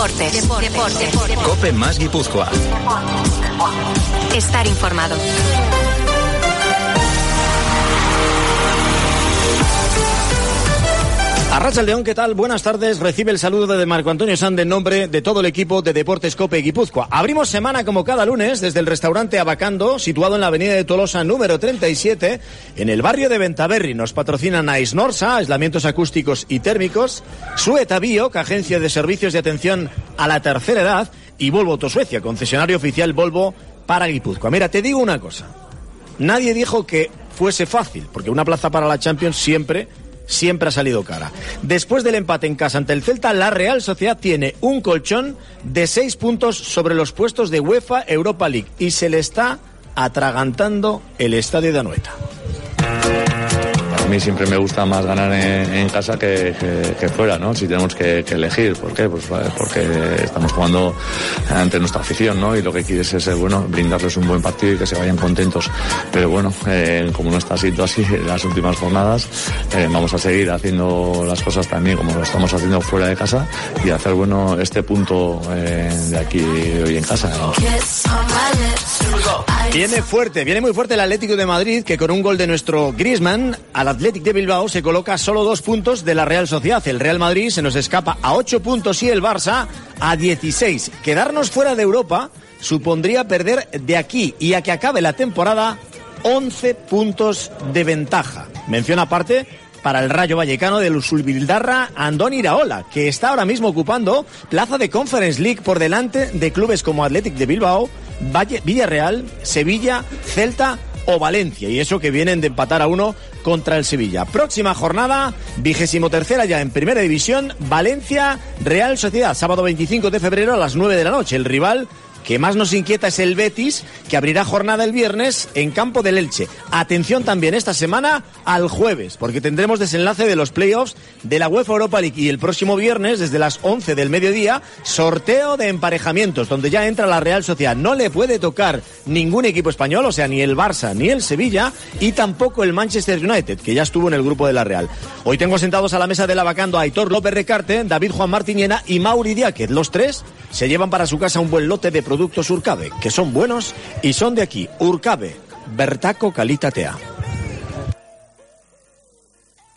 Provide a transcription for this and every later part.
Deportes. Deportes. Cope más Guipúzcoa. Estar informado. Arracha León, ¿qué tal? Buenas tardes. Recibe el saludo de Marco Antonio Sand en nombre de todo el equipo de Deportes Cope Guipúzcoa. Abrimos semana como cada lunes desde el restaurante Abacando, situado en la avenida de Tolosa número 37, en el barrio de Ventaverri. Nos patrocinan Aisnorsa, aislamientos acústicos y térmicos, Sueta Bio, agencia de servicios de atención a la tercera edad, y Volvo Autosuecia, concesionario oficial Volvo para Guipúzcoa. Mira, te digo una cosa. Nadie dijo que fuese fácil, porque una plaza para la Champions siempre siempre ha salido cara. Después del empate en casa ante el Celta, la Real Sociedad tiene un colchón de seis puntos sobre los puestos de UEFA Europa League y se le está atragantando el estadio de Anoeta. Mí siempre me gusta más ganar en, casa que, que- fuera, ¿no? Si tenemos que, elegir. ¿Por qué? Pues porque estamos jugando ante nuestra afición, ¿no? Y lo que quieres es, eh, bueno, brindarles un buen partido y que se vayan contentos. Pero bueno, eh, como no está siendo así en las últimas jornadas, eh, vamos a seguir haciendo las cosas también como lo estamos haciendo fuera de casa y hacer, bueno, este punto de aquí hoy en casa. Viene fuerte, viene muy fuerte el Atlético de Madrid, que con un gol de nuestro Griezmann al Athletic de Bilbao se coloca solo dos puntos de la Real Sociedad. El Real Madrid se nos escapa a ocho puntos y el Barça a 16. Quedarnos fuera de Europa supondría perder de aquí y a que acabe la temporada 11 puntos de ventaja. Mención aparte para el Rayo Vallecano del Usulbildarra Andón Iraola, que está ahora mismo ocupando plaza de Conference League por delante de clubes como Athletic de Bilbao, Valle- Villarreal, Sevilla, Celta o Valencia. Y eso que vienen de empatar a uno contra el Sevilla. Próxima jornada, vigésimo tercera ya en primera división, Valencia, Real Sociedad, sábado 25 de febrero a las 9 de la noche. El rival que más nos inquieta es el Betis, que abrirá jornada el viernes en campo del Elche. Atención también esta semana al jueves, porque tendremos desenlace de los playoffs de la UEFA Europa League y el próximo viernes, desde las 11 del mediodía, sorteo de emparejamientos, donde ya entra la Real Sociedad. No le puede tocar ningún equipo español, o sea, ni el Barça ni el Sevilla, y tampoco el Manchester United, que ya estuvo en el grupo de la Real. Hoy tengo sentados a la mesa de la vacando a Aitor López Recarte, David Juan Martiñena y Mauri Diáquez. Los tres se llevan para su casa un buen lote de productos Urcabe, que son buenos y son de aquí. Urcabe, Bertaco Calitatea.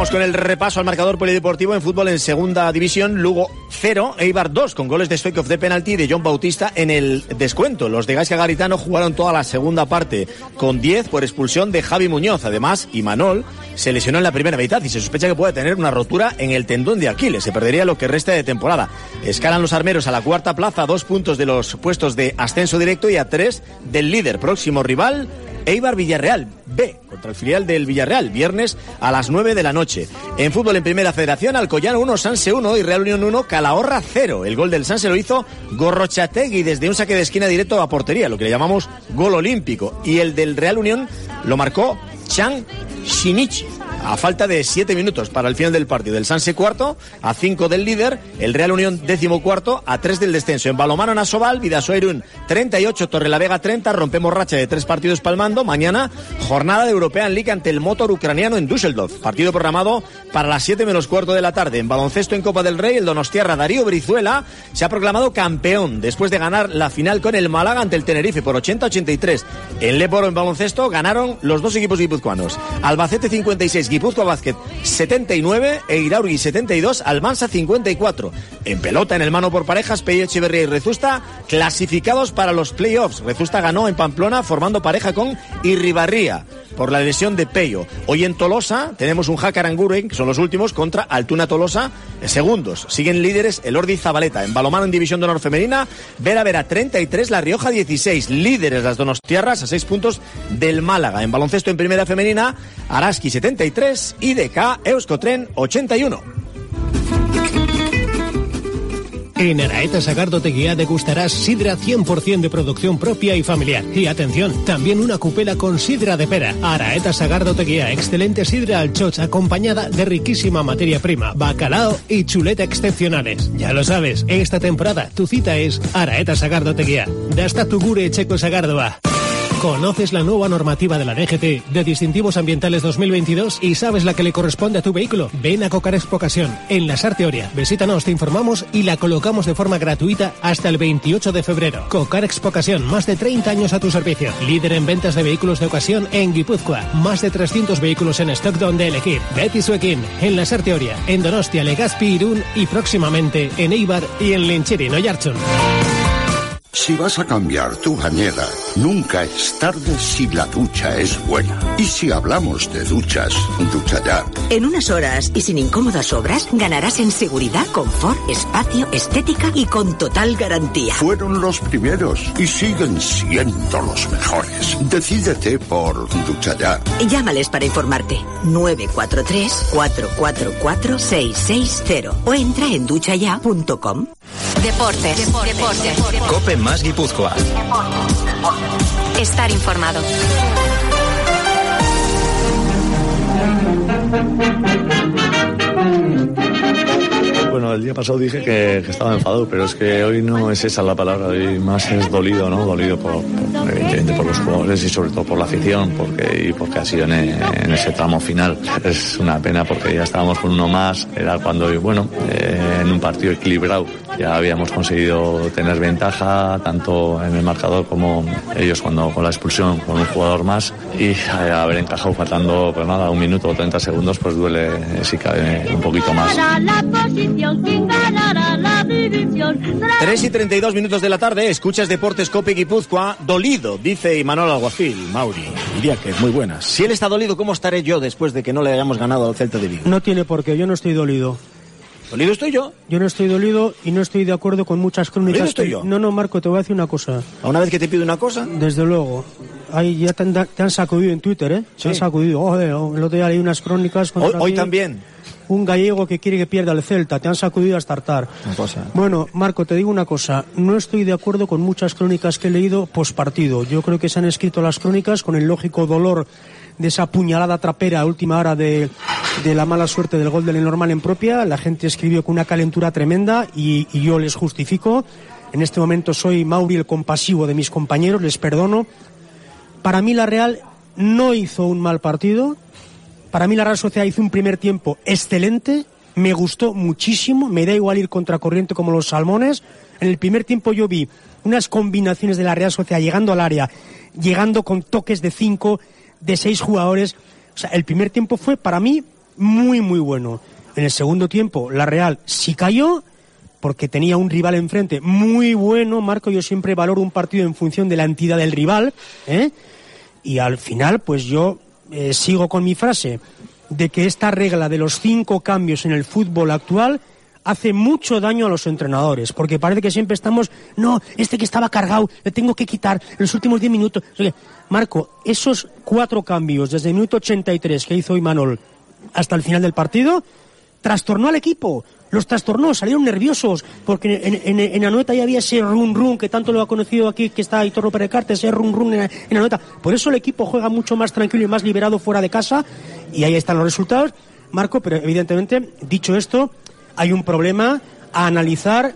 Vamos con el repaso al marcador polideportivo en fútbol en segunda división. Lugo 0, Eibar 2 con goles de Stoikov de penalti de John Bautista en el descuento. Los de Gaisca Garitano jugaron toda la segunda parte con 10 por expulsión de Javi Muñoz. Además, Imanol se lesionó en la primera mitad y se sospecha que puede tener una rotura en el tendón de Aquiles. Se perdería lo que resta de temporada. Escalan los armeros a la cuarta plaza, dos puntos de los puestos de ascenso directo y a tres del líder. Próximo rival, Eibar Villarreal B contra el filial del Villarreal, viernes a las 9 de la noche. En fútbol en Primera Federación, Alcoyano 1, Sanse 1 y Real Unión 1, Calahorra 0. El gol del Sanse lo hizo Gorrochategui desde un saque de esquina directo a portería, lo que le llamamos gol olímpico. Y el del Real Unión lo marcó Chang Shinichi. A falta de siete minutos para el final del partido. El Sanse cuarto, a cinco del líder. El Real Unión décimo cuarto, a tres del descenso. En balomano Nasoval, Vidasoirun 38, Torrelavega 30. Rompemos racha de tres partidos palmando. Mañana, jornada de European League ante el motor ucraniano en Düsseldorf. Partido programado para las 7 menos cuarto de la tarde. En baloncesto en Copa del Rey, el Donostiarra Darío Brizuela se ha proclamado campeón después de ganar la final con el Málaga ante el Tenerife por 80-83. En Leporo en baloncesto ganaron los dos equipos guipuzcoanos. Albacete 56, Guipúzcoa Basket 79 e Iraurgi 72, Almansa 54. En pelota, en el mano por parejas, Pello Echeverría y Rezusta clasificados para los playoffs. Rezusta ganó en Pamplona formando pareja con Irribarría por la lesión de Pello. Hoy en Tolosa tenemos un Hacker Anguren, que son los últimos, contra Altuna Tolosa, segundos. Siguen líderes el Ordi Zabaleta. En balomano en División de Honor Femenina, Vera Vera 33, La Rioja 16. Líderes las Donostiarras a 6 puntos del Málaga. En baloncesto en Primera Femenina, Araski 73, IDK Euskotren 81. En Araeta Sagardo Teguía degustarás sidra 100% de producción propia y familiar. Y atención, también una cupela con sidra de pera. Araeta Sagardo Teguía, excelente sidra al choch acompañada de riquísima materia prima, bacalao y chuleta excepcionales. Ya lo sabes, esta temporada tu cita es Araeta Sagardo Teguía. Dasta tu gure checo Sagardoa. ¿Conoces la nueva normativa de la DGT de distintivos ambientales 2022 y sabes la que le corresponde a tu vehículo? Ven a Cocar Ocasión en la Sarteoria. Visítanos, te informamos y la colocamos de forma gratuita hasta el 28 de febrero. Cocar Ocasión, más de 30 años a tu servicio. Líder en ventas de vehículos de ocasión en Guipúzcoa. Más de 300 vehículos en stock donde elegir. Betty Suekin en la Sarteoria, en Donostia, Legazpi, Irún y próximamente en Eibar y en Linchiri, Yarchun. Si vas a cambiar tu bañera, nunca es tarde si la ducha es buena. Y si hablamos de duchas, ducha ya. En unas horas y sin incómodas obras, ganarás en seguridad, confort, espacio, estética y con total garantía. Fueron los primeros y siguen siendo los mejores. Decídete por ducha ya. Llámales para informarte. 943-444-660 o entra en duchaya.com. Deportes. Deportes. Deportes. Cope más Guipúzcoa. Estar informado. Bueno, el día pasado dije que, que, estaba enfadado, pero es que hoy no es esa la palabra, hoy más es dolido, ¿no? Dolido por, por evidentemente por los jugadores y sobre todo por la afición, porque y porque ha sido en, en, ese tramo final. Es una pena porque ya estábamos con uno más, era cuando, bueno, eh, en un partido equilibrado ya habíamos conseguido tener ventaja tanto en el marcador como ellos cuando con la expulsión con un jugador más y haber encajado faltando pues nada un minuto o 30 segundos pues duele si cabe un poquito más. 3 y 32 minutos de la tarde, escuchas Deportes Cope Guipúzcoa, dolido, dice Imanol Alguacil, Mauri, diría que es muy buena. Si él está dolido, ¿cómo estaré yo después de que no le hayamos ganado al Celta de Vigo? No tiene por qué, yo no estoy dolido. ¿Dolido estoy yo? Yo no estoy dolido y no estoy de acuerdo con muchas crónicas. ¿Dolido estoy yo? No, no, Marco, te voy a decir una cosa. ¿A una vez que te pido una cosa? Desde luego. Ahí ya te han, te han sacudido en Twitter, ¿eh? Sí. Te han sacudido. Joder, el otro día leí unas crónicas Hoy, hoy también. Un gallego que quiere que pierda el Celta. Te han sacudido hasta hartar. Una cosa. Bueno, Marco, te digo una cosa. No estoy de acuerdo con muchas crónicas que he leído pospartido. Yo creo que se han escrito las crónicas con el lógico dolor de esa puñalada trapera a última hora de, de la mala suerte del gol del normal en propia. La gente escribió con una calentura tremenda y, yo les justifico. En este momento soy Mauri el compasivo de mis compañeros, les perdono. Para mí la Real no hizo un mal partido. Para mí la Real Sociedad hizo un primer tiempo excelente. Me gustó muchísimo. Me da igual ir contracorriente como los salmones. En el primer tiempo yo vi unas combinaciones de la Real Sociedad llegando al área, llegando con toques de cinco, de seis jugadores. O sea, el primer tiempo fue para mí muy, muy bueno. En el segundo tiempo la Real sí cayó porque tenía un rival enfrente muy bueno. Marco, yo siempre valoro un partido en función de la entidad del rival. ¿eh? Y al final, pues yo eh, sigo con mi frase de que esta regla de los cinco cambios en el fútbol actual hace mucho daño a los entrenadores, porque parece que siempre estamos, no, este que estaba cargado, le tengo que quitar los últimos 10 minutos. Marco, esos cuatro cambios desde el minuto 83 que hizo Imanol hasta el final del partido, trastornó al equipo. Los trastornó, salieron nerviosos, porque en, en, en ya había ese run run que tanto lo ha conocido aquí, que está Aitor López Recarte, ese run run en, en Anoeta. Por eso el equipo juega mucho más tranquilo y más liberado fuera de casa, y ahí están los resultados, Marco, pero evidentemente, dicho esto, hay un problema a analizar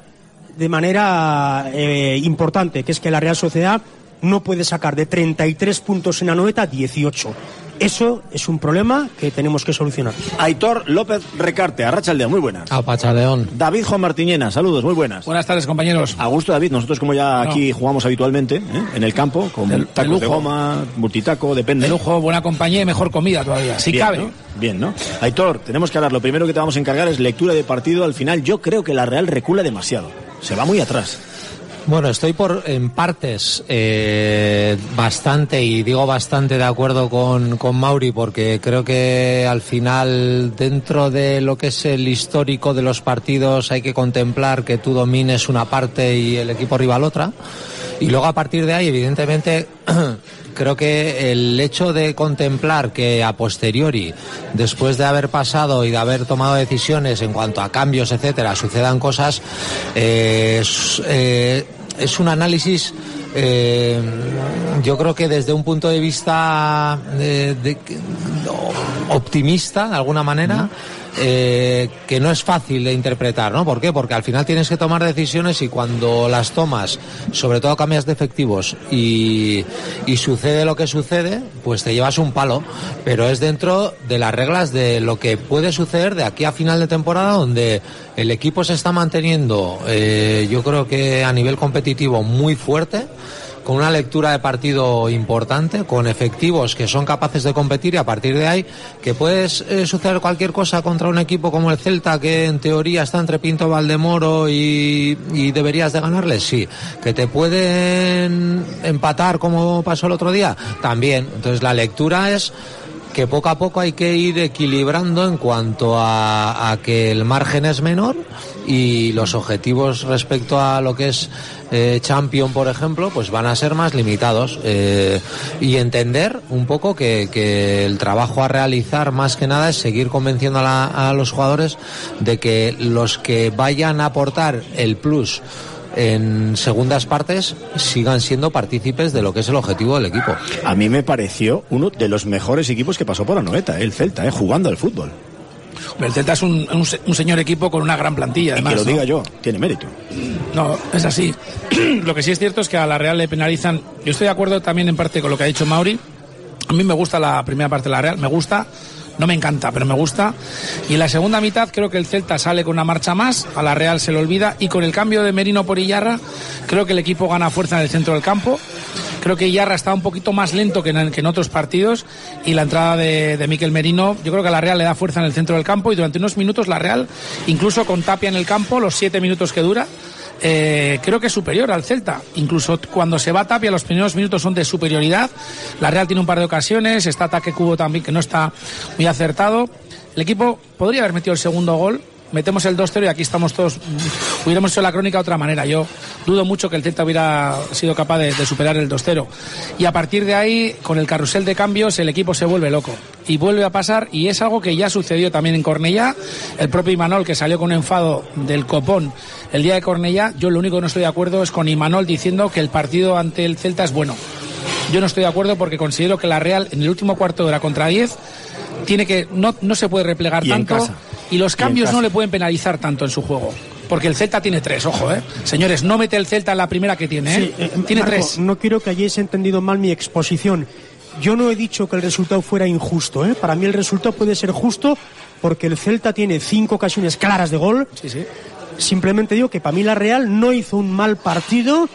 de manera eh, importante, que es que la Real Sociedad no puede sacar de 33 puntos en Anoeta 18. Eso es un problema que tenemos que solucionar. Aitor López Recarte, Arrachaldeón, muy buenas. León. David Juan Martiñena, saludos, muy buenas. Buenas tardes, compañeros. A gusto, David, nosotros como ya aquí jugamos habitualmente, ¿eh? en el campo, con De- de tacos de lujo. goma, multitaco, depende. De lujo, buena compañía y mejor comida todavía. Si Bien, cabe. ¿no? Bien, ¿no? Aitor, tenemos que hablar. Lo primero que te vamos a encargar es lectura de partido. Al final, yo creo que la Real recula demasiado. Se va muy atrás. Bueno, estoy por en partes eh, bastante, y digo bastante de acuerdo con, con Mauri, porque creo que al final, dentro de lo que es el histórico de los partidos, hay que contemplar que tú domines una parte y el equipo rival otra. Y luego a partir de ahí, evidentemente, creo que el hecho de contemplar que a posteriori, después de haber pasado y de haber tomado decisiones en cuanto a cambios, etcétera, sucedan cosas, eh, eh, es un análisis. eh, yo creo que desde un punto de vista de- de- optimista, de alguna manera, eh, que no es fácil de interpretar, ¿no? ¿Por qué? Porque al final tienes que tomar decisiones y cuando las tomas, sobre todo cambias de efectivos y, sucede lo que sucede, pues te llevas un palo. Pero es dentro de las reglas de lo que puede suceder de aquí a final de temporada, donde el equipo se está manteniendo, eh, yo creo que a nivel competitivo muy fuerte con una lectura de partido importante, con efectivos que son capaces de competir y a partir de ahí que puede eh, suceder cualquier cosa contra un equipo como el Celta que en teoría está entre Pinto Valdemoro y, y deberías de ganarles, sí. Que te pueden empatar como pasó el otro día, también. Entonces la lectura es que poco a poco hay que ir equilibrando en cuanto a, que el margen es menor y los objetivos respecto a lo que es eh, Champion, por ejemplo, pues van a ser más limitados eh, y entender un poco que, el trabajo a realizar más que nada es seguir convenciendo a los jugadores de que los que vayan a aportar el plus en segundas partes sigan siendo partícipes de lo que es el objetivo del equipo. A mí me pareció uno de los mejores equipos que pasó por Anoeta, el Celta, ¿eh? jugando al fútbol. El Celta es un, un se- un señor equipo con una gran plantilla, además. que lo ¿no? diga yo, tiene mérito. No, es así. lo que sí es cierto es que a la Real le penalizan. Yo estoy de acuerdo también en parte con lo que ha dicho Mauri. A mí me gusta la primera parte de la Real, me gusta. No me encanta, pero me gusta. Y en la segunda mitad creo que el Celta sale con una marcha más, a la Real se le olvida. Y con el cambio de Merino por Iyarra, creo que el equipo gana fuerza en el centro del campo. Creo que Iyarra está un poquito más lento que en, que en otros partidos. Y la entrada de, de Miquel Merino, yo creo que a la Real le da fuerza en el centro del campo. Y durante unos minutos la Real, incluso con Tapia en el campo, los siete minutos que dura, eh, creo que es superior al Celta. Incluso cuando se va Tapia, los primeros minutos son de superioridad. La Real tiene un par de ocasiones, está ataque cubo también que no está muy acertado. El equipo podría haber metido el segundo gol. Metemos el 2-0 y aquí estamos todos. Hubiéramos hecho la crónica de otra manera. Yo dudo mucho que el Celta hubiera sido capaz de, de superar el 2-0. Y a partir de ahí, con el carrusel de cambios, el equipo se vuelve loco. Y vuelve a pasar, y es algo que ya sucedió también en Cornellá. El propio Imanol, que salió con un enfado del copón el día de Cornellá, yo lo único que no estoy de acuerdo es con Imanol diciendo que el partido ante el Celta es bueno. Yo no estoy de acuerdo porque considero que la Real en el último cuarto de hora contra 10 tiene que no, no se puede replegar Y en tanto casa. y los cambios no le pueden penalizar tanto en su juego. Porque el Celta tiene tres, ojo, ¿eh? Señores, no mete el Celta en la primera que tiene, ¿eh? Sí, eh, tiene Marco, tres. No quiero que hayáis entendido mal mi exposición. Yo no he dicho que el resultado fuera injusto. ¿eh? Para mí el resultado puede ser justo porque el Celta tiene cinco ocasiones claras de gol. Sí, sí. Simplemente digo que para mí la Real no hizo un mal partido.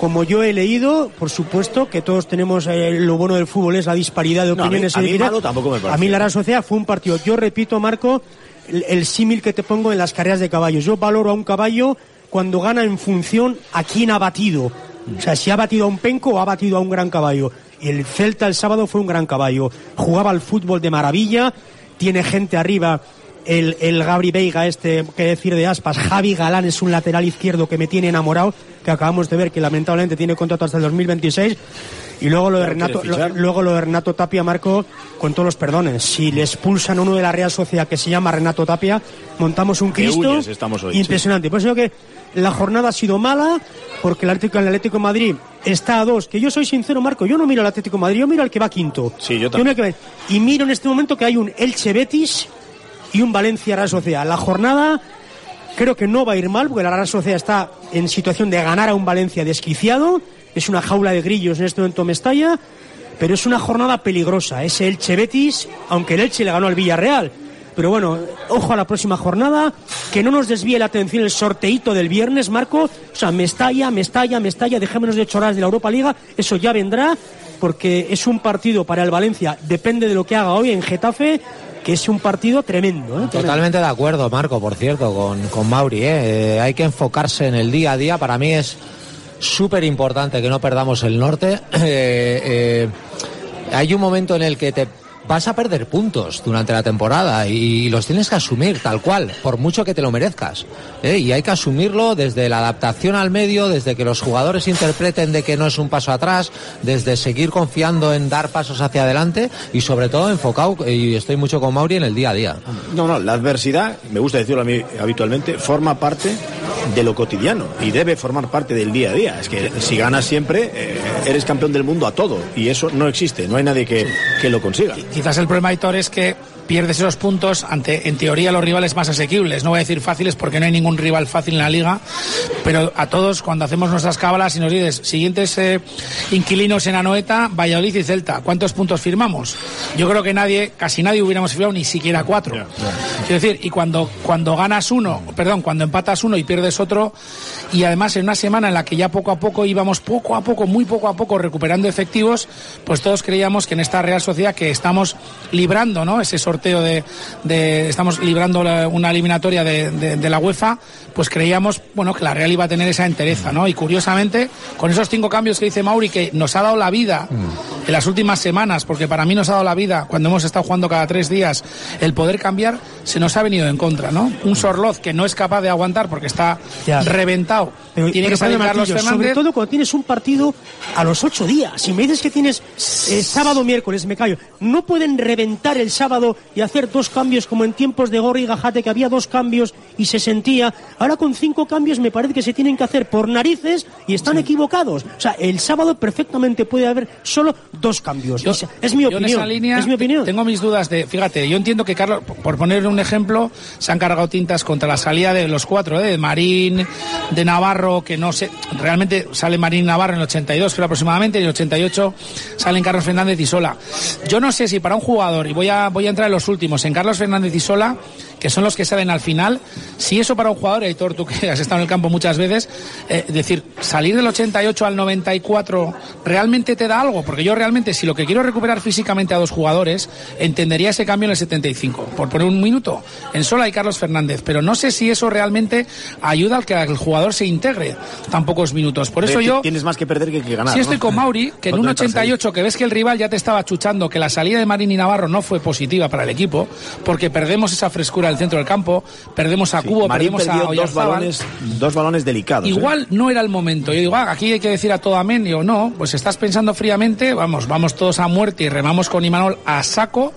Como yo he leído, por supuesto que todos tenemos eh, lo bueno del fútbol es la disparidad de No, a mí- opiniones. a mí malo tampoco me A mí la Real Sociedad fue un partido. Yo repito, Marco, el, el símil que te pongo en las carreras de caballos. Yo valoro a un caballo cuando gana en función a quién ha batido. O sea, si ha batido a un penco o ha batido a un gran caballo. Y el Celta el sábado fue un gran caballo. Jugaba al fútbol de maravilla, tiene gente arriba. El, el Gabri Veiga, este, que decir de aspas, Javi Galán es un lateral izquierdo que me tiene enamorado, que acabamos de ver que lamentablemente tiene contrato hasta el 2026. Y luego lo de Renato, lo- luego lo de Renato Tapia, Marco, con todos los perdones. Si le expulsan a uno de la Real Sociedad que se llama Renato Tapia, montamos un Cristo huyes estamos hoy, impresionante. Por eso que la jornada ha sido mala, porque el Atlético, el Atlético de Madrid está a dos. Que yo soy sincero, Marco, yo no miro al Atlético de Madrid, yo miro al que va quinto. Sí, yo miro al que va- Y miro en este momento que hay un Elche Betis y un Valencia Real Sociedad. La jornada creo que no va a ir mal, porque la Real Sociedad está en situación de ganar a un Valencia desquiciado. Es una jaula de grillos en este momento Mestalla. pero es una jornada peligrosa. Es Elche Betis, aunque el Elche le ganó al Villarreal. Pero bueno, ojo a la próxima jornada, que no nos desvíe la atención el sorteito del viernes, Marco. O sea, me estalla, me estalla, me estalla, dejémonos de chorar de la Europa Liga, eso ya vendrá, porque es un partido para el Valencia, depende de lo que haga hoy en Getafe, es un partido tremendo. ¿eh? Totalmente de acuerdo, Marco, por cierto, con, con Mauri. ¿eh? Eh, hay que enfocarse en el día a día. Para mí es súper importante que no perdamos el norte. Hay un momento en el que te vas a perder puntos durante la temporada y los tienes que asumir tal cual, por mucho que te lo merezcas. ¿eh? Y hay que asumirlo desde la adaptación al medio, desde que los jugadores interpreten de que no es un paso atrás, desde seguir confiando en dar pasos hacia adelante y sobre todo enfocado, y estoy mucho con Mauri, en el día a día. No, no, la adversidad, me gusta decirlo a mí habitualmente, forma parte de lo cotidiano y debe formar parte del día a día. Es que si ganas siempre, eh, eres campeón del mundo a todo y eso no existe, no hay nadie que, que lo consiga. Quizás el problema, Hitor, es que pierdes esos puntos ante, en teoría, los rivales más asequibles. No voy a decir fáciles porque no hay ningún rival fácil en la liga, pero a todos, cuando hacemos nuestras cábalas y nos dices, siguientes eh, inquilinos en Anoeta, Valladolid y Celta, ¿cuántos puntos firmamos? Yo creo que nadie, casi nadie hubiéramos firmado ni siquiera cuatro. Quiero decir, y cuando, cuando ganas uno, perdón, cuando empatas uno y pierdes otro, y además en una semana en la que ya poco a poco íbamos poco a poco, muy poco a poco recuperando efectivos, pues todos creíamos que en esta Real Sociedad que estamos librando, ¿no? Ese sorteo de, de estamos librando la- una eliminatoria de, de- de la UEFA, pues creíamos, bueno, que la Real iba a tener esa entereza, ¿no? Y curiosamente, con esos cinco cambios que dice Mauri, que nos ha dado la vida en las últimas semanas, porque para mí nos ha dado la vida cuando hemos estado jugando cada tres días, el poder cambiar, se nos ha venido en contra, ¿no? Un Sorloz que no es capaz de aguantar porque está Ya. reventado. Pero- Tiene pero que salir Carlos Fernández. Sobre todo cuando tienes un partido a los ocho días. Si me dices que tienes eh, sábado, miércoles, me callo. No pueden reventar el sábado y hacer dos cambios como en tiempos de Gorri y Gajate, que había dos cambios y se sentía. Ahora con cinco cambios me parece que se tienen que hacer por narices y están equivocados. O sea, el sábado perfectamente puede haber solo dos cambios. Yo- es mi en opinión. esa línea es mi opinión. Tengo mis dudas de, fíjate, yo entiendo que Carlos, por poner un ejemplo, se han cargado tintas contra la salida de los cuatro, ¿eh? de Marín, de Navarro, que no sé, realmente sale Marín Navarro en el 82, creo aproximadamente, y en el 88 salen Carlos Fernández y Sola. Yo no sé si para un jugador, y voy a, voy a entrar en los últimos, en Carlos Fernández y Sola, que son los que salen al final, si eso para un jugador, Aitor, tú que has estado en el campo muchas veces, eh, decir, salir del 88 al 94 realmente te da algo, porque yo realmente si lo que quiero es recuperar físicamente a dos jugadores, entendería ese cambio en el 75, por poner un minuto, en Sola y Carlos Fernández, pero no sé si eso realmente ayuda al que el jugador se integre tan pocos minutos. Por eso yo... Tienes más que perder que, que ganar. ¿no? estoy con Mauri, que en un te metas ahí. 88 que ves que el rival ya te estaba chuchando, que la salida de Marín y Navarro no fue positiva para el equipo, porque perdemos esa frescura del centro del campo, perdemos a Cubo, Marín perdemos a dos balones, dos balones delicados. ¿eh? Igual no era el momento. Yo digo, ah, aquí hay que decir a todo amén. Digo, no, pues estás pensando fríamente, vamos, vamos todos a muerte y remamos con Imanol a saco.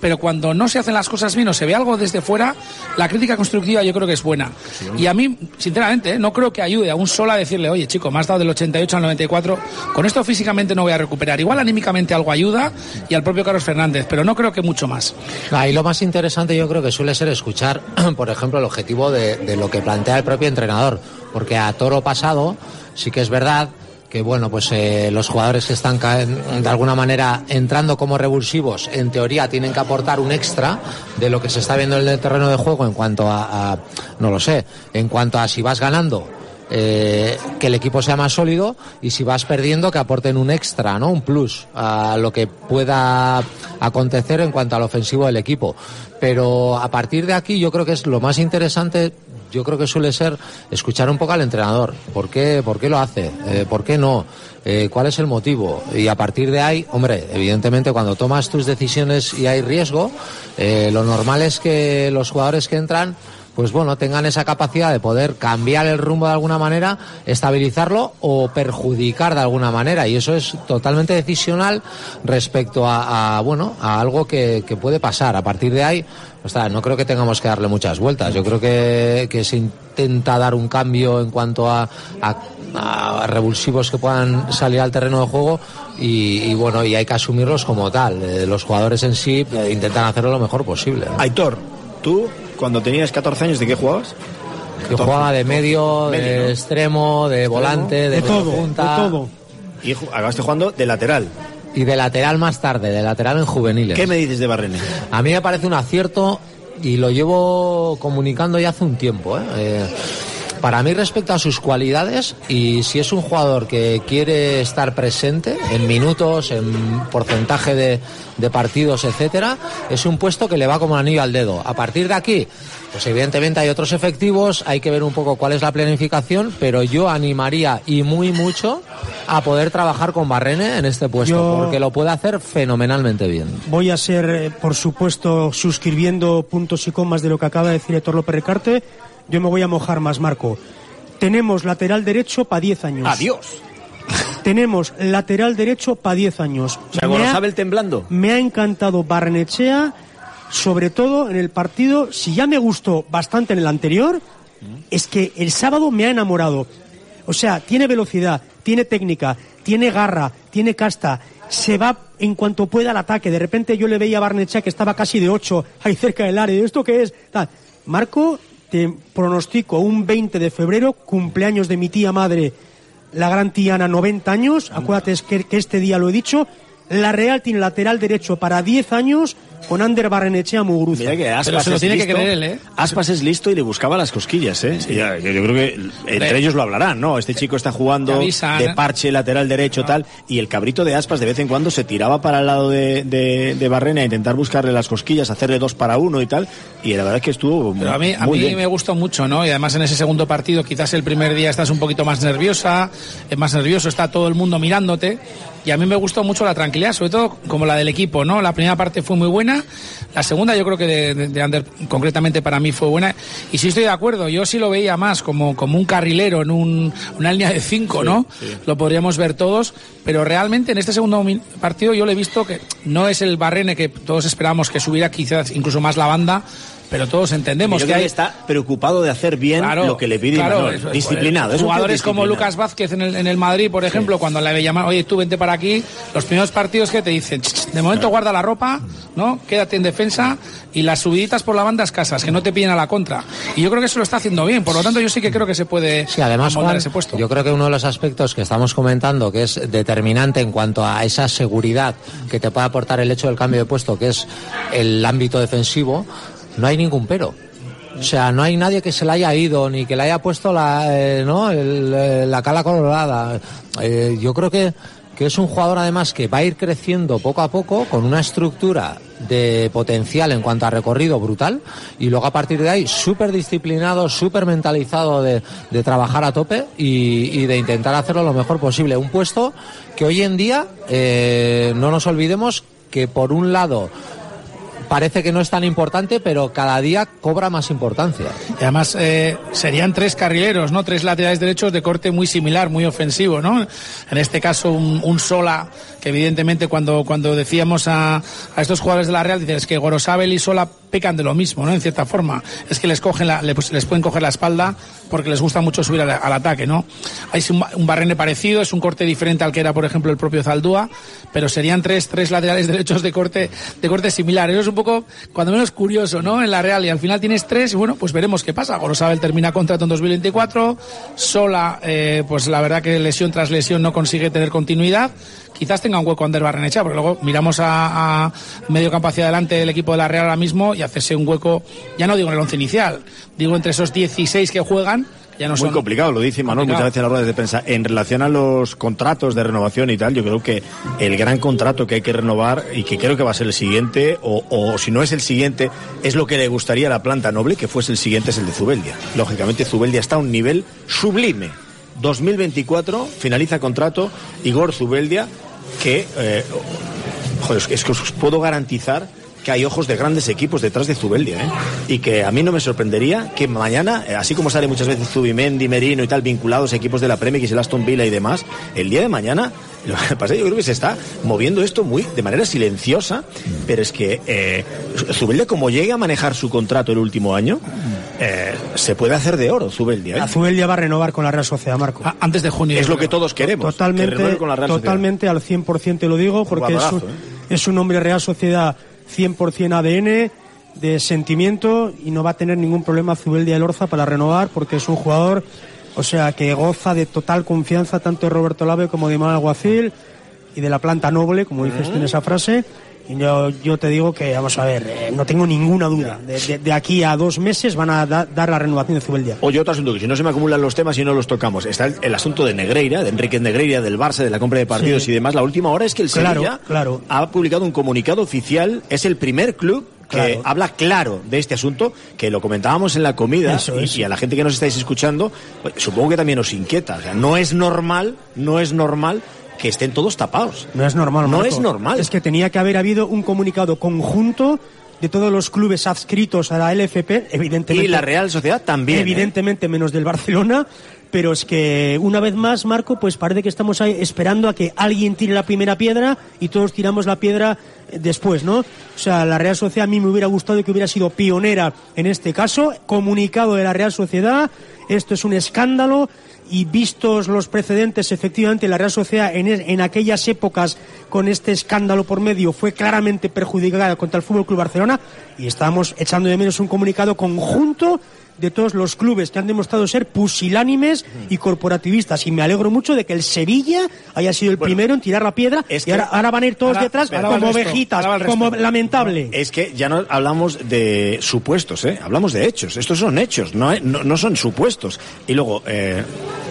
Pero cuando no se hacen las cosas bien o se ve algo desde fuera, la crítica constructiva yo creo que es buena. Y a mí, sinceramente, ¿eh? no creo que ayude a un solo a decirle, oye, chico, me has dado del 88 al 94, con esto físicamente no voy a recuperar. Igual anímicamente algo ayuda y al propio Carlos Fernández, pero no creo que mucho más. Ahí lo más interesante yo creo que suele ser escuchar, por ejemplo, el objetivo de, de lo que plantea el propio entrenador, porque a toro pasado sí que es verdad que bueno, pues eh, los jugadores que están de alguna manera entrando como revulsivos, en teoría tienen que aportar un extra de lo que se está viendo en el terreno de juego en cuanto a, a- no lo sé, en cuanto a si vas ganando eh, que el equipo sea más sólido y si vas perdiendo que aporten un extra, ¿no? Un plus a lo que pueda acontecer en cuanto al ofensivo del equipo. Pero a partir de aquí yo creo que es lo más interesante yo creo que suele ser escuchar un poco al entrenador. ¿Por qué, por qué lo hace? Eh, ¿Por qué no? Eh, ¿Cuál es el motivo? Y a partir de ahí, hombre, evidentemente cuando tomas tus decisiones y hay riesgo, eh, lo normal es que los jugadores que entran pues bueno, tengan esa capacidad de poder cambiar el rumbo de alguna manera, estabilizarlo o perjudicar de alguna manera. Y eso es totalmente decisional respecto a, bueno, a algo que, que puede pasar. A partir de ahí, o sea, no creo que tengamos que darle muchas vueltas. Yo creo que, que se intenta dar un cambio en cuanto a, a- revulsivos que puedan salir al terreno de juego y, y bueno, y hay que asumirlos como tal. Eh, los jugadores en sí eh, intentan hacerlo lo mejor posible. Aitor, tú cuando tenías 14 años, ¿de qué jugabas? Yo jugaba de medio, de Medio, ¿no? extremo, de volante, de, De todo, punta. de todo. Y acabaste jugando de lateral. y de lateral más tarde, de lateral en juveniles. ¿Qué me dices de Barrene? A mí me parece un acierto y lo llevo comunicando ya hace un tiempo. ¿eh? Eh, para mí respecto a sus cualidades y si es un jugador que quiere estar presente en minutos, en porcentaje de, de partidos, etcétera, es un puesto que le va como anillo al dedo. A partir de aquí, pues evidentemente hay otros efectivos, hay que ver un poco cuál es la planificación, pero yo animaría y muy mucho a poder trabajar con Barrene en este puesto, Yo- porque lo puede hacer fenomenalmente bien. Voy a ser, eh, por supuesto, suscribiendo puntos y comas de lo que acaba de decir Héctor López Recarte. Yo me voy a mojar más, Marco. Tenemos lateral derecho para 10 años. Adiós. Tenemos lateral derecho para 10 años. O sea, Me ha- Gorosabel temblando. Me ha encantado Barrenechea, sobre todo en el partido. Si ya me gustó bastante en el anterior, es que el sábado me ha enamorado. O sea, tiene velocidad, tiene técnica, tiene garra, tiene casta. Se va en cuanto pueda al ataque. De repente yo le veía a Barnechea que estaba casi de 8 ahí cerca del área. ¿Esto qué es? Marco, te pronostico un 20 de febrero, cumpleaños de mi tía madre, la gran Tiana, 90 años. Acuérdate que, que este día lo he dicho. La Real tiene lateral derecho para 10 años con Ander Barrenechea Muguruza. Mira que Aspas es listo. Aspas es listo y le buscaba las cosquillas, ¿eh? Y ya, yo, yo creo que entre ellos lo hablarán, ¿no? Este chico está jugando avisan, de ¿eh? parche, lateral derecho, tal, y el cabrito de Aspas de vez en cuando se tiraba para el lado de, de, de Barrena a intentar buscarle las cosquillas, hacerle dos para uno y tal, y la verdad es que estuvo Pero a mí, a muy mí bien. me gustó mucho, ¿no? Y además en ese segundo partido, quizás el primer día estás un poquito más nerviosa, es más nervioso, está todo el mundo mirándote. Y a mí me gustó mucho la tranquilidad, sobre todo como la del equipo, ¿no? La primera parte fue muy buena, la segunda yo creo que de, de, de Ander concretamente para mí fue buena. Y sí estoy de acuerdo, yo sí lo veía más como, como un carrilero en un- una línea de cinco, ¿no? Lo podríamos ver todos, pero realmente en este segundo partido yo le he visto que no es el Barrene que todos esperábamos que subiera quizás incluso más la banda, pero todos entendemos Yo que creo hay que está preocupado de hacer bien lo que le pide claro, Imanol. eso es, disciplinado. pues, jugadores como. Lucas Vázquez en el, en el Madrid, por ejemplo, cuando le llaman, oye, tú vente para aquí, los primeros partidos que te dicen, "Ch, ch, de momento guarda la ropa, ¿no? Quédate en defensa y las subiditas por la banda escasas, que no te pillen a la contra. Y yo creo que eso lo está haciendo bien, por lo tanto yo sí que creo que se puede Sí, además, Juan, ese puesto. yo creo que uno de los aspectos que estamos comentando que es determinante en cuanto a esa seguridad que te puede aportar el hecho del cambio de puesto, que es el ámbito defensivo, no hay ningún pero. O sea, no hay nadie que se le haya ido ni que le haya puesto la, eh, ¿no? El, eh, la cala colorada. Eh, yo creo que, que es un jugador además que va a ir creciendo poco a poco con una estructura de potencial en cuanto a recorrido brutal y luego a partir de ahí súper disciplinado, súper mentalizado de, de trabajar a tope y, de intentar hacerlo lo mejor posible. Un puesto que hoy en día no nos olvidemos que por un lado parece que no es tan importante, pero cada día cobra más importancia. Y además eh, serían tres carrileros, ¿no? Tres laterales derechos de corte muy similar, muy ofensivo, ¿no? En este caso un, un Sola, evidentemente cuando, cuando decíamos a, a estos jugadores de la Real, dices que Gorosabel y Sola pecan de lo mismo, ¿no? En cierta forma. Es que les cogen la, les, pueden coger la espalda porque les gusta mucho subir al, al ataque, ¿no? Hay un, un Barrene parecido, es un corte diferente al que era, por ejemplo, el propio Zaldúa, pero serían tres, tres laterales derechos de corte, de corte similar. Eso es un poco, cuando menos curioso, ¿no? En la Real, y al final tienes tres, y bueno, pues veremos qué pasa. Gorosabel termina contrato en 2024, Sola, eh, pues la verdad que lesión tras lesión no consigue tener continuidad. Quizás tenga un hueco Ander Barrenechea, porque luego miramos a, a medio campo hacia adelante el equipo de la Real ahora mismo y hacerse un hueco, ya no digo en el once inicial, digo entre esos 16 que juegan, ya no Muy son complicado, lo dice Manuel complicado. muchas veces en las ruedas de prensa. En relación a los contratos de renovación y tal, yo creo que el gran contrato que hay que renovar y que creo que va a ser el siguiente, o, o si no es el siguiente, es lo que le gustaría a la planta noble que fuese el siguiente, es el de Zubeldia. Lógicamente, Zubeldia está a un nivel sublime. 2024 finaliza contrato Igor Zubeldia, que, eh, joder, es que os puedo garantizar que hay ojos de grandes equipos detrás de Zubeldia, ¿eh? Y que a mí no me sorprendería que mañana, eh, así como sale muchas veces Zubimendi, Merino y tal, vinculados a equipos de la Premier, que es el Aston Villa y demás, el día de mañana, lo que pasa es que yo creo que se está moviendo esto muy de manera silenciosa, pero es que eh, Zubeldia, como llegue a manejar su contrato el último año, eh, se puede hacer de oro Zubeldia. ¿eh? Azubel va a renovar con la Real Sociedad, Marco. antes de junio. Es lo que todos queremos. que Totalmente, con la Real Sociedad. totalmente al 100% te lo digo, porque es Jugadorazo, un, ¿eh? es un hombre Real Sociedad 100% ADN, de sentimiento, y no va a tener ningún problema Zubeldia El Orza para renovar, porque es un jugador, o sea, que goza de total confianza tanto de Roberto Lave como de Iman Alguacil. y de la planta noble, como dices en esa frase. Yo, yo te digo que, vamos a ver, eh, no tengo ninguna duda. De, de- de aquí a dos meses van a da- dar la renovación de Zubeldia. Oye, otro asunto que si no se me acumulan los temas y no los tocamos. Está el, el asunto de Negreira, de Enrique Negreira, del Barça, de la compra de partidos Sí. y demás. La última hora es que el Claro, Sevilla claro. ha publicado un comunicado oficial. Es el primer club que Claro. habla claro de este asunto, que lo comentábamos en la comida y, y a la gente que nos estáis escuchando, pues, supongo que también os inquieta. O sea, no es normal, no es normal que estén todos tapados. No es normal, No Marco. es normal. Es que tenía que haber habido un comunicado conjunto de todos los clubes adscritos a la LFP, evidentemente. Y la Real Sociedad también. ¿eh? Evidentemente, menos del Barcelona. Pero es que una vez más, Marco, pues parece que estamos ahí esperando a que alguien tire la primera piedra y todos tiramos la piedra eh, después, ¿no? O sea, la Real Sociedad a mí me hubiera gustado que hubiera sido pionera en este caso. Comunicado de la Real Sociedad, esto es un escándalo y vistos los precedentes, efectivamente, la Real Sociedad en, en aquellas épocas con este escándalo por medio fue claramente perjudicada contra el Fútbol Club Barcelona y estábamos echando de menos un comunicado conjunto de todos los clubes que han demostrado ser pusilánimes y corporativistas y me alegro mucho de que el Sevilla haya sido el primero en tirar la piedra y que- ahora, ahora van a ir todos Ahora- detrás ahora como resto, ovejitas, como lamentable. Es que ya no hablamos de supuestos, ¿eh? hablamos de hechos. Estos son hechos, no, hay- no, no son supuestos. Y luego, eh,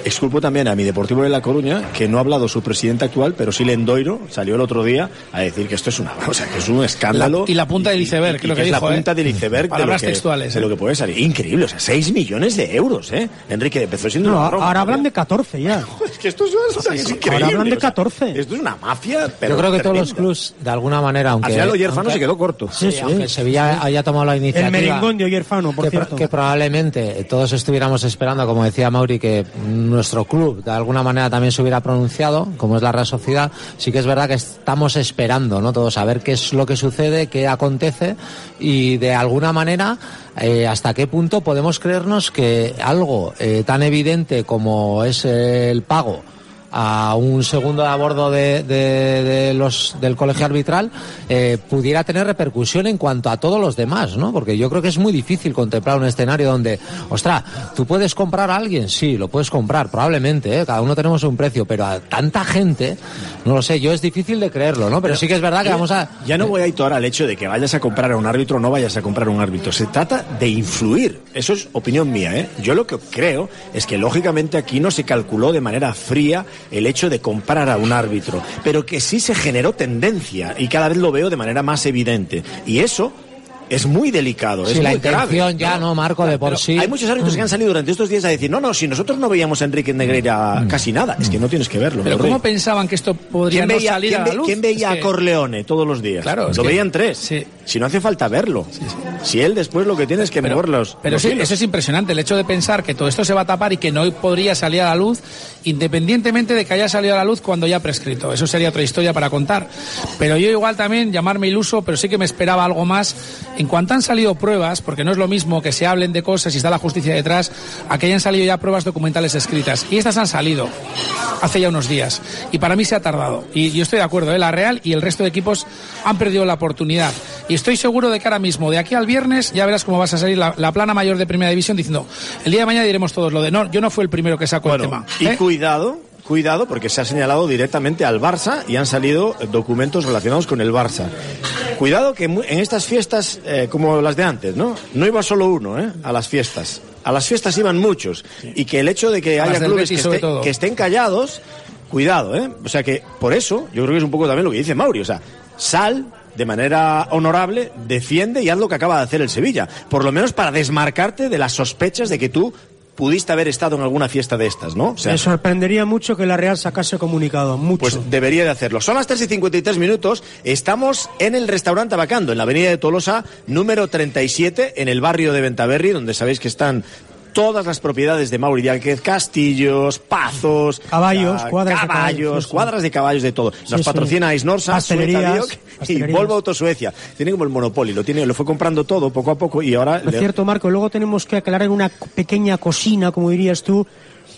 exculpo también a mi Deportivo de La Coruña, que no ha hablado su presidente actual, pero sí Lendoiro salió el otro día a decir que esto es una, o sea, que es un escándalo. La- y la punta del iceberg, y lo que es dijo, la punta ¿eh? del iceberg de lo, que, textuales, de ¿eh? lo que puede salir. Increíble, o sea, 6 millones de euros, ¿eh? Enrique, empezó siendo No, una broma. ahora hablan de 14 ya. Es que esto es, es increíble. Ahora hablan de o sea, 14. esto es una mafia, pero Yo creo que todos los tremenda. clubs, de alguna manera, aunque. Al final Oyerfano aunque- se quedó corto. Sí, Sí, sí. aunque Sevilla haya tomado la iniciativa. El merengón de Oyerfano, por que, pro- cierto. que probablemente todos estuviéramos esperando, como decía Mauri, que nuestro club de alguna manera también se hubiera pronunciado, como es la Real Sociedad. Sí que es verdad que estamos esperando, ¿no? Todos a ver qué es lo que sucede, qué acontece y de alguna manera eh, hasta qué punto podemos creernos que algo eh, tan evidente como es el pago a un segundo a bordo de, de- de los del colegio arbitral eh, pudiera tener repercusión en cuanto a todos los demás, ¿no? Porque yo creo que es muy difícil contemplar un escenario donde, ostras, tú puedes comprar a alguien, sí, lo puedes comprar, probablemente, ¿eh? cada uno tenemos un precio, pero a tanta gente, no lo sé, yo es difícil de creerlo, ¿no? Pero, sí que es verdad que vamos a Ya no voy a ir ahora al hecho de que vayas a comprar a un árbitro o no vayas a comprar a un árbitro. Se trata de influir. Eso es opinión mía, ¿eh? Yo lo que creo es que lógicamente aquí no se calculó de manera fría el hecho de comprar a un árbitro, pero que sí se generó tendencia y cada vez lo veo de manera más evidente. Y eso es muy delicado. Sí, es la muy grave, intención ya, ¿no, Marco, de por Pero sí? Hay muchos árbitros que han salido durante estos días a decir, no, no, si nosotros no veíamos a Enrique Negreira Mm. casi nada. Es que no tienes que verlo. Pero. ¿cómo pensaban que esto podría ¿Quién no veía, salir quién a la luz? quién veía Es que- a Corleone todos los días? Claro, Lo que- veían tres. Si no hace falta verlo. Si él después lo que tiene es que mover los. Pero los sí, hilos. eso es impresionante, el hecho de pensar que todo esto se va a tapar y que no podría salir a la luz, independientemente de que haya salido a la luz cuando ya ha prescrito. Eso sería otra historia para contar. Pero yo igual también, llamarme iluso, pero sí que me esperaba algo más. En cuanto han salido pruebas, porque no es lo mismo que se hablen de cosas y está la justicia detrás, a que hayan salido ya pruebas documentales escritas. Y estas han salido hace ya unos días. Y para mí se ha tardado. Y yo estoy de acuerdo, ¿eh? la Real y el resto de equipos han perdido la oportunidad. Y estoy seguro de que ahora mismo, de aquí al viernes, ya verás cómo vas a salir la, la plana mayor de Primera División diciendo, el día de mañana diremos todos lo de, no, yo no fui el primero que sacó el tema. Y ¿eh? cuidado, cuidado, porque se ha señalado directamente al Barça y han salido documentos relacionados con el Barça. Cuidado que en estas fiestas, eh, como las de antes, ¿no? No iba solo uno, ¿eh? A las fiestas. A las fiestas iban muchos. Y que el hecho de que haya clubes que, esté- que estén callados, cuidado, ¿eh? O sea que, por eso, yo creo que es un poco también lo que dice Mauri. O sea, sal de manera honorable, defiende y haz lo que acaba de hacer el Sevilla. Por lo menos para desmarcarte de las sospechas de que tú pudiste haber estado en alguna fiesta de estas, ¿no? O sea, Me sorprendería mucho que la Real sacase comunicado, mucho. pues debería de hacerlo. Son las 3 y 53 minutos. Estamos en el restaurante Abacando, en la avenida de Tolosa, número 37, en el barrio de Ventaverri, donde sabéis que están todas las propiedades de Mauri Diáquez, castillos, pazos, Caballos, ah, cuadras de caballos, caballos, sí, sí. cuadras de caballos, de todo. Nos Sí, sí. patrocina Isnorsa, Sueca Dioc y. Volvo Auto Suecia. Tiene como el Monopoly, lo tiene, lo fue comprando todo poco a poco y ahora Es le- cierto, Marco, luego tenemos que aclarar una pequeña cocina, como dirías tú,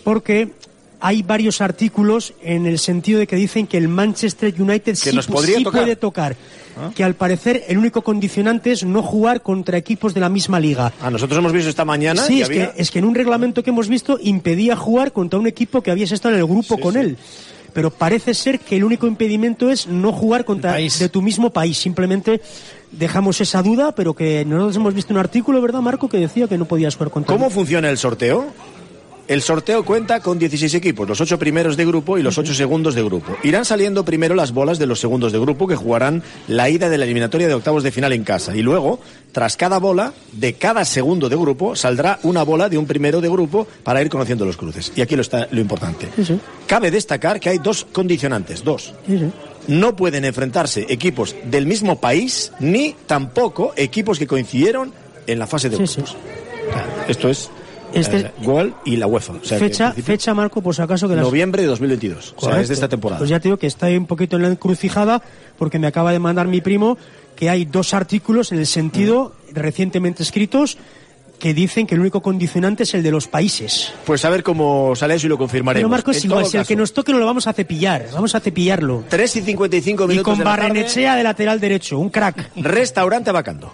porque hay varios artículos en el sentido de que dicen que el Manchester United sí, nos podría sí tocar. puede tocar. Que al parecer el único condicionante es no jugar contra equipos de la misma liga. Ah, nosotros hemos visto esta mañana Sí, y es, había- que, es que en un reglamento que hemos visto impedía jugar contra un equipo que habías estado en el grupo con él. pero parece ser que el único impedimento es no jugar contra de tu mismo país. Simplemente dejamos esa duda, pero que nosotros hemos visto un artículo, ¿verdad, Marco, que decía que no podías jugar contra. ¿Cómo funciona el sorteo? El sorteo cuenta con 16 equipos, los 8 primeros de grupo y los 8 segundos de grupo. Irán saliendo primero las bolas de los segundos de grupo que jugarán la ida de la eliminatoria de octavos de final en casa. Y luego, tras cada bola de cada segundo de grupo, saldrá una bola de un primero de grupo para ir conociendo los cruces. Y aquí lo está lo importante. Cabe destacar que hay dos condicionantes, dos. No pueden enfrentarse equipos del mismo país ni tampoco equipos que coincidieron en la fase de grupos. Esto es Este- eh, Goal y la UEFA. O sea, fecha, fecha, Marco, por si acaso que las... Noviembre de 2022. O sea, es Correcto. de esta temporada. Pues ya te digo que ahí un poquito en la encrucijada porque me acaba de mandar mi primo que hay dos artículos en el sentido recientemente escritos que dicen que el único condicionante es el de los países. Pues a ver cómo sale eso y lo confirmaremos. Pero Marco es En igual, si el que caso, nos toque no lo vamos a cepillar, vamos a cepillarlo. 3 y 55 Y minutos con de la tarde, Barrenechea de lateral derecho, un crack. Restaurante Abacando.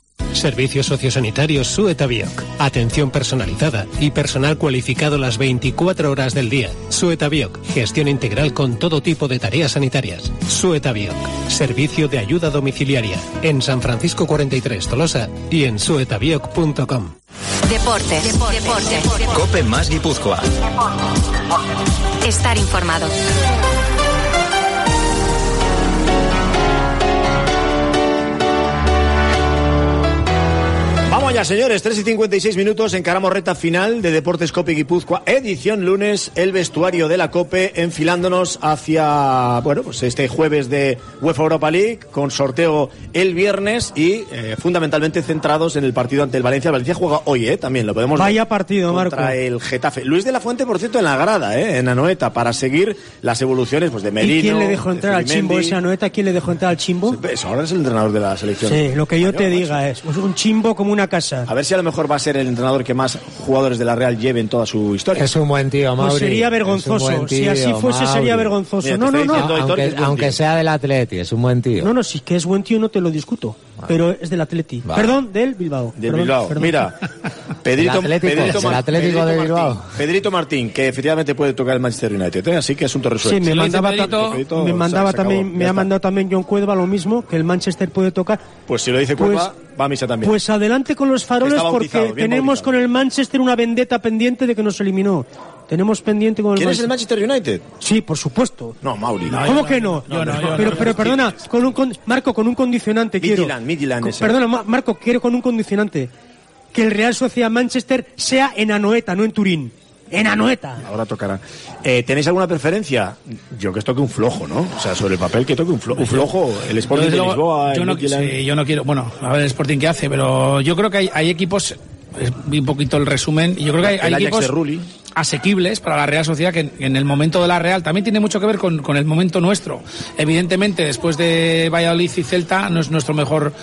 Servicios sociosanitarios Sueta Bioc. Atención personalizada y personal cualificado las 24 horas del día. Sueta Bioc. Gestión integral con todo tipo de tareas sanitarias. Sueta Bioc. Servicio de ayuda domiciliaria. En San Francisco 43 Tolosa y en suetabioc.com. Deportes. Deportes. Cope más Guipúzcoa. Estar informado. Ya, señores. 3 y 56 minutos. Encaramos reta final de Deportes Cope Guipúzcoa. Edición lunes. El vestuario de la Cope enfilándonos hacia, bueno, pues este jueves de UEFA Europa League con sorteo el viernes y eh, fundamentalmente centrados en el partido ante el Valencia. El Valencia juega hoy, ¿eh? También lo podemos ver. Vaya partido, contra Marco. el Getafe. Luis de la Fuente, por cierto, en la grada, ¿eh? En Anoeta, para seguir las evoluciones pues, de Merino. ¿Y quién le dejó de entrar al Zubimendi. chimbo ese Anoeta? ¿Quién le dejó entrar al chimbo? Eso, ahora es el entrenador de la selección. Sí, lo que yo te diga es pues, un chimbo como una casa. A ver si a lo mejor va a ser el entrenador que más jugadores de la Real lleve en toda su historia. Es un buen tío, Mauri. Pues sería Es un vergonzoso. Si así fuese, Mauri. sería vergonzoso. Mira, no, no, no. Aunque, es sea del Atleti, es un buen tío. No, no, si que es buen tío no te lo discuto. Pero es del Atleti. Vale. Perdón, del Bilbao. Del Perdón, Bilbao. perdón. Mira, Pedrito, Del Atlético, Pedrito del Mar- Atlético Pedrito de Martín, Bilbao. Pedrito Martín, que efectivamente puede tocar el Manchester United, ¿eh? así que asunto Sí, resuelto. me mandaba, Pedrito, Pedrito, me mandaba se también, me ha mandado también John Cuerva lo mismo, que el Manchester puede tocar. Pues si lo dice Pues- Cueva, va a misa también. Pues adelante con los faroles porque tenemos bautizado. con el Manchester una vendetta pendiente de que nos eliminó. Tenemos pendiente con el ¿Quién es el Manchester. United? Sí, por supuesto. No, Mauri. ¿Cómo que no? pero, pero perdona, con un con- Marco, con un condicionante quiero. Midtjylland, Midtjylland Con-. Perdona, Ma- Marco, quiero con un condicionante. Que el Real Sociedad Manchester sea en Anoeta, no en Turín. En Anoeta. Ahora tocará. Eh, ¿Tenéis alguna preferencia? Yo que toque un flojo, ¿no? O sea, sobre el papel que toque un, flo- un flojo. El Yo, Sporting desde de Lisboa, yo el no, sí, yo no quiero, bueno, a ver el Sporting que hace, pero yo creo que hay, hay equipos, es- vi un poquito el resumen, y yo creo que hay, El hay Ajax equipos de Rulli. Asequibles para la Real Sociedad que en, el momento de la Real también tiene mucho que ver con, con el momento nuestro. Evidentemente, después de Valladolid y Celta no es nuestro mejor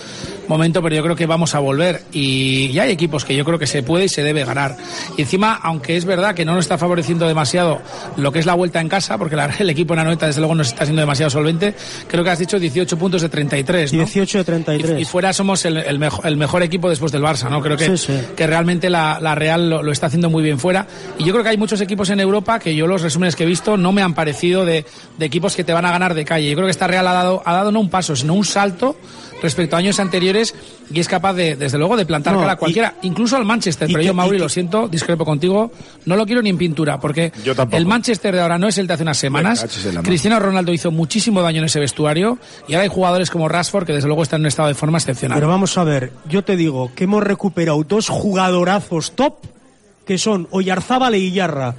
momento, pero yo creo que vamos a volver y ya hay equipos que yo creo que se puede y se debe ganar. Y encima, aunque es verdad que no nos está favoreciendo demasiado lo que es la vuelta en casa, porque la- el equipo en Anoeta desde luego no está siendo demasiado solvente, creo que has dicho 18 puntos de 33, ¿no? 18 de 33. Y, y fuera somos el, el mejo- el mejor equipo después del Barça, ¿no? Creo que, Sí, sí. que realmente la, la Real lo, lo está haciendo muy bien fuera. Y yo creo que hay muchos equipos en Europa que yo los resúmenes que he visto no me han parecido de, de equipos que te van a ganar de calle. Yo creo que esta Real ha dado, ha dado no un paso, sino un salto respecto a años anteriores y es capaz de, desde luego, de plantar No, cara a y- cualquiera, incluso al Manchester. y Pero que- yo, Mauri, y lo siento, discrepo contigo, no lo quiero ni en pintura, porque el Manchester de ahora no es el de hace unas semanas. mano. Cristiano Ronaldo hizo muchísimo daño en ese vestuario y ahora hay jugadores como Rashford que desde luego están en un estado de forma excepcional. Pero vamos a ver, yo te digo que hemos recuperado dos jugadorazos top, que son Oyarzábal e Iyarra.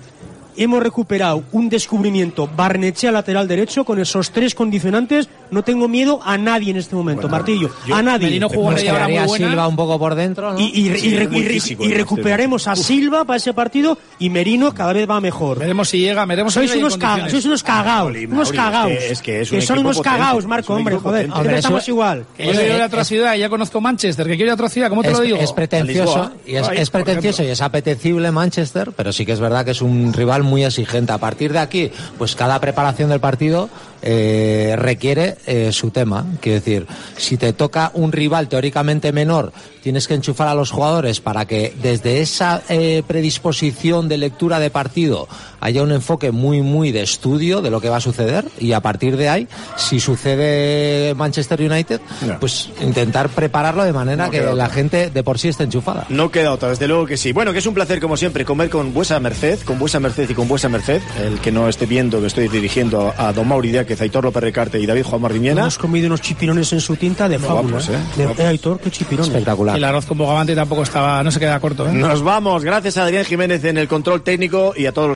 Hemos recuperado un descubrimiento Barnechea lateral derecho con esos tres condicionantes. No tengo miedo a nadie en este momento, Martillo. a nadie. Merino jugó buena. Silva un poco por dentro, ¿no? Y, y- y- Sí, y- físico, recuperaremos a Silva para ese partido y Merino cada vez va mejor. Veremos si llega, veremos Sois unos, ca- condiciones. sois unos cagaos, Mauri, unos cagaos. es que- es que son unos cagaos, Marco, hombre, joder. Siempre Hombre, estamos eso- igual. Que yo vivo en otra ciudad y ya conozco Manchester, que quiero ir a otra ciudad, ¿cómo te lo digo? es pretencioso y es, Ay, es por pretencioso y es apetecible Manchester, pero sí que es verdad que es un rival muy exigente. A partir de aquí, pues cada preparación del partido eh, requiere eh, su tema. Quiero decir, si te toca un rival teóricamente menor, tienes que enchufar a los jugadores para que desde esa eh, predisposición de lectura de partido haya un enfoque muy, muy de estudio de lo que va a suceder y a partir de ahí, si sucede Manchester United, pues intentar prepararlo de manera No que la otra. gente de por sí esté enchufada. No queda otra, desde luego que sí. Bueno, que es un placer, como siempre, comer con vuesa merced, con vuesa merced y con vuesa merced. El que no esté viendo que estoy dirigiendo a Don Mauri Díaz, Aitor López Recarte y David Juan Mardiñena. Hemos comido unos chipirones en su tinta de fábula. guapos, ¿eh? De- eh, Aitor, qué chipirones. Espectacular. Y el arroz con bogavante tampoco estaba, no se queda corto, ¿eh? Nos vamos, gracias a Adrián Jiménez en el control técnico y a todos los